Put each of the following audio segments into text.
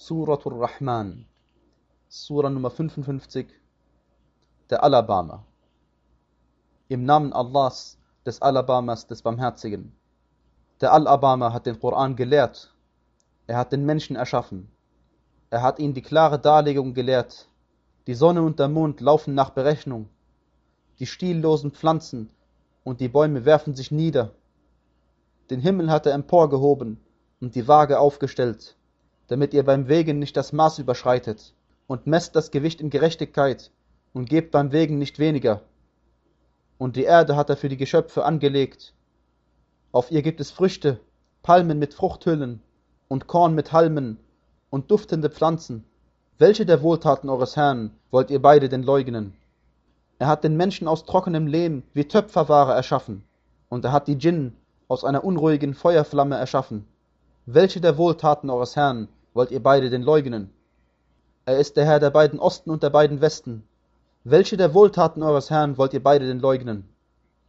Suratul Rahman, Surah Nummer 55, der Alabama. Im Namen Allahs, des Alabamas, des Barmherzigen. Der Alabama hat den Koran gelehrt. Er hat den Menschen erschaffen. Er hat ihn die klare Darlegung gelehrt. Die Sonne und der Mond laufen nach Berechnung. Die stiellosen Pflanzen und die Bäume werfen sich nieder. Den Himmel hat er emporgehoben und die Waage aufgestellt damit ihr beim Wegen nicht das Maß überschreitet, und messt das Gewicht in Gerechtigkeit, und gebt beim Wegen nicht weniger. Und die Erde hat er für die Geschöpfe angelegt. Auf ihr gibt es Früchte, Palmen mit Fruchthüllen, und Korn mit Halmen, und duftende Pflanzen. Welche der Wohltaten eures Herrn wollt ihr beide denn leugnen? Er hat den Menschen aus trockenem Lehm wie Töpferware erschaffen, und er hat die Djinn aus einer unruhigen Feuerflamme erschaffen. Welche der Wohltaten eures Herrn wollt ihr beide den leugnen? Er ist der Herr der beiden Osten und der beiden Westen. Welche der Wohltaten eures Herrn wollt ihr beide den leugnen?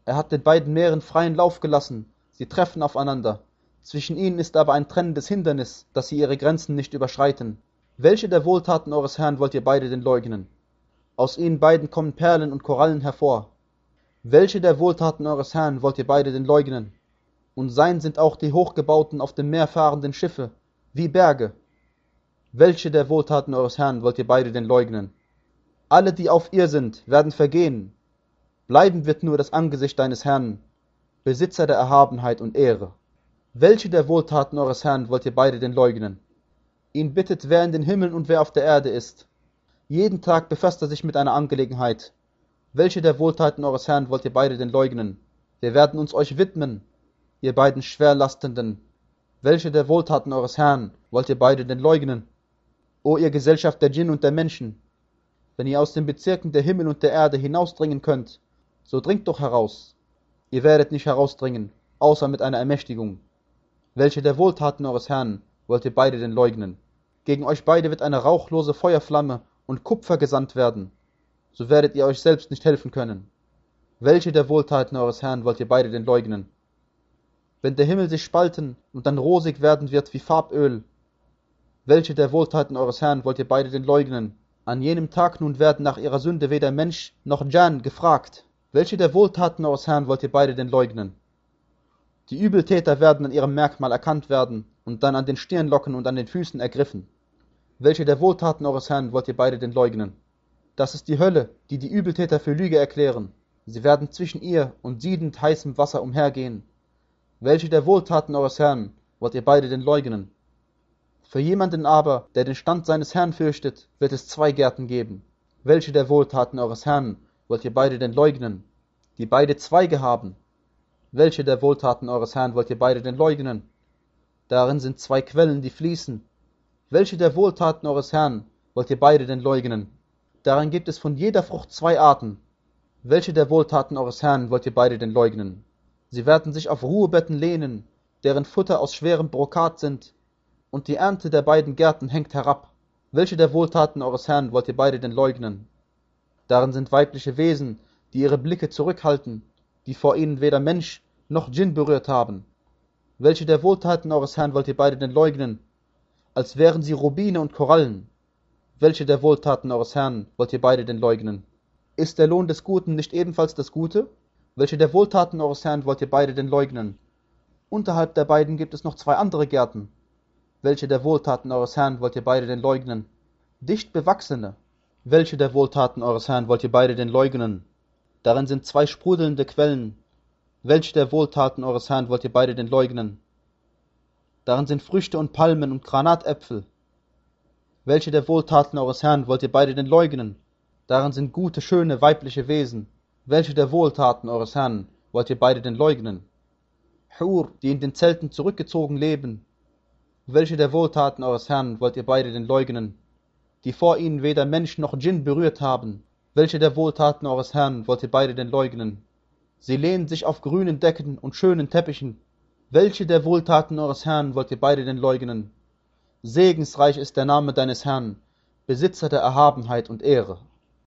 Er hat den beiden Meeren freien Lauf gelassen, sie treffen aufeinander. Zwischen ihnen ist aber ein trennendes Hindernis, dass sie ihre Grenzen nicht überschreiten. Welche der Wohltaten eures Herrn wollt ihr beide den leugnen? Aus ihnen beiden kommen Perlen und Korallen hervor. Welche der Wohltaten eures Herrn wollt ihr beide den leugnen? Und sein sind auch die hochgebauten auf dem Meer fahrenden Schiffe, wie Berge, welche der Wohltaten eures Herrn wollt ihr beide denn leugnen? Alle, die auf ihr sind, werden vergehen. Bleiben wird nur das Angesicht deines Herrn, Besitzer der Erhabenheit und Ehre. Welche der Wohltaten eures Herrn wollt ihr beide denn leugnen? Ihn bittet, wer in den Himmeln und wer auf der Erde ist. Jeden Tag befasst er sich mit einer Angelegenheit. Welche der Wohltaten eures Herrn wollt ihr beide denn leugnen? Wir werden uns euch widmen, ihr beiden Schwerlastenden. Welche der Wohltaten eures Herrn wollt ihr beide denn leugnen? O ihr Gesellschaft der Djinn und der Menschen, wenn ihr aus den Bezirken der Himmel und der Erde hinausdringen könnt, so dringt doch heraus. Ihr werdet nicht herausdringen, außer mit einer Ermächtigung. Welche der Wohltaten eures Herrn wollt ihr beide denn leugnen? Gegen euch beide wird eine rauchlose Feuerflamme und Kupfer gesandt werden, so werdet ihr euch selbst nicht helfen können. Welche der Wohltaten eures Herrn wollt ihr beide denn leugnen? Wenn der Himmel sich spalten und dann rosig werden wird wie Farböl, welche der Wohltaten eures Herrn wollt ihr beide denn leugnen? An jenem Tag nun werden nach ihrer Sünde weder Mensch noch Jan gefragt. Welche der Wohltaten eures Herrn wollt ihr beide denn leugnen? Die Übeltäter werden an ihrem Merkmal erkannt werden und dann an den Stirnlocken und an den Füßen ergriffen. Welche der Wohltaten eures Herrn wollt ihr beide denn leugnen? Das ist die Hölle, die die Übeltäter für Lüge erklären. Sie werden zwischen ihr und siedend heißem Wasser umhergehen. Welche der Wohltaten eures Herrn wollt ihr beide denn leugnen? Für jemanden aber, der den Stand seines Herrn fürchtet, wird es zwei Gärten geben. Welche der Wohltaten eures Herrn wollt ihr beide denn leugnen, die beide Zweige haben? Welche der Wohltaten eures Herrn wollt ihr beide denn leugnen? Darin sind zwei Quellen, die fließen. Welche der Wohltaten eures Herrn wollt ihr beide denn leugnen? Darin gibt es von jeder Frucht zwei Arten. Welche der Wohltaten eures Herrn wollt ihr beide denn leugnen? Sie werden sich auf Ruhebetten lehnen, deren Futter aus schwerem Brokat sind, und die Ernte der beiden Gärten hängt herab. Welche der Wohltaten eures Herrn wollt ihr beide denn leugnen? Darin sind weibliche Wesen, die ihre Blicke zurückhalten, die vor ihnen weder Mensch noch Djinn berührt haben. Welche der Wohltaten eures Herrn wollt ihr beide denn leugnen? Als wären sie Rubine und Korallen. Welche der Wohltaten eures Herrn wollt ihr beide denn leugnen? Ist der Lohn des Guten nicht ebenfalls das Gute? Welche der Wohltaten eures Herrn wollt ihr beide denn leugnen? Unterhalb der beiden gibt es noch zwei andere Gärten, welche der Wohltaten eures Herrn wollt ihr beide denn leugnen? Dicht bewachsene. Welche der Wohltaten eures Herrn wollt ihr beide denn leugnen? Darin sind zwei sprudelnde Quellen. Welche der Wohltaten eures Herrn wollt ihr beide denn leugnen? Darin sind Früchte und Palmen und Granatäpfel. Welche der Wohltaten eures Herrn wollt ihr beide denn leugnen? Darin sind gute, schöne, weibliche Wesen. Welche der Wohltaten eures Herrn wollt ihr beide denn leugnen? Hur, die in den Zelten zurückgezogen leben, welche der Wohltaten eures Herrn wollt ihr beide denn leugnen, die vor ihnen weder Mensch noch Djinn berührt haben? Welche der Wohltaten eures Herrn wollt ihr beide denn leugnen? Sie lehnen sich auf grünen Decken und schönen Teppichen. Welche der Wohltaten eures Herrn wollt ihr beide denn leugnen? Segensreich ist der Name deines Herrn, Besitzer der Erhabenheit und Ehre.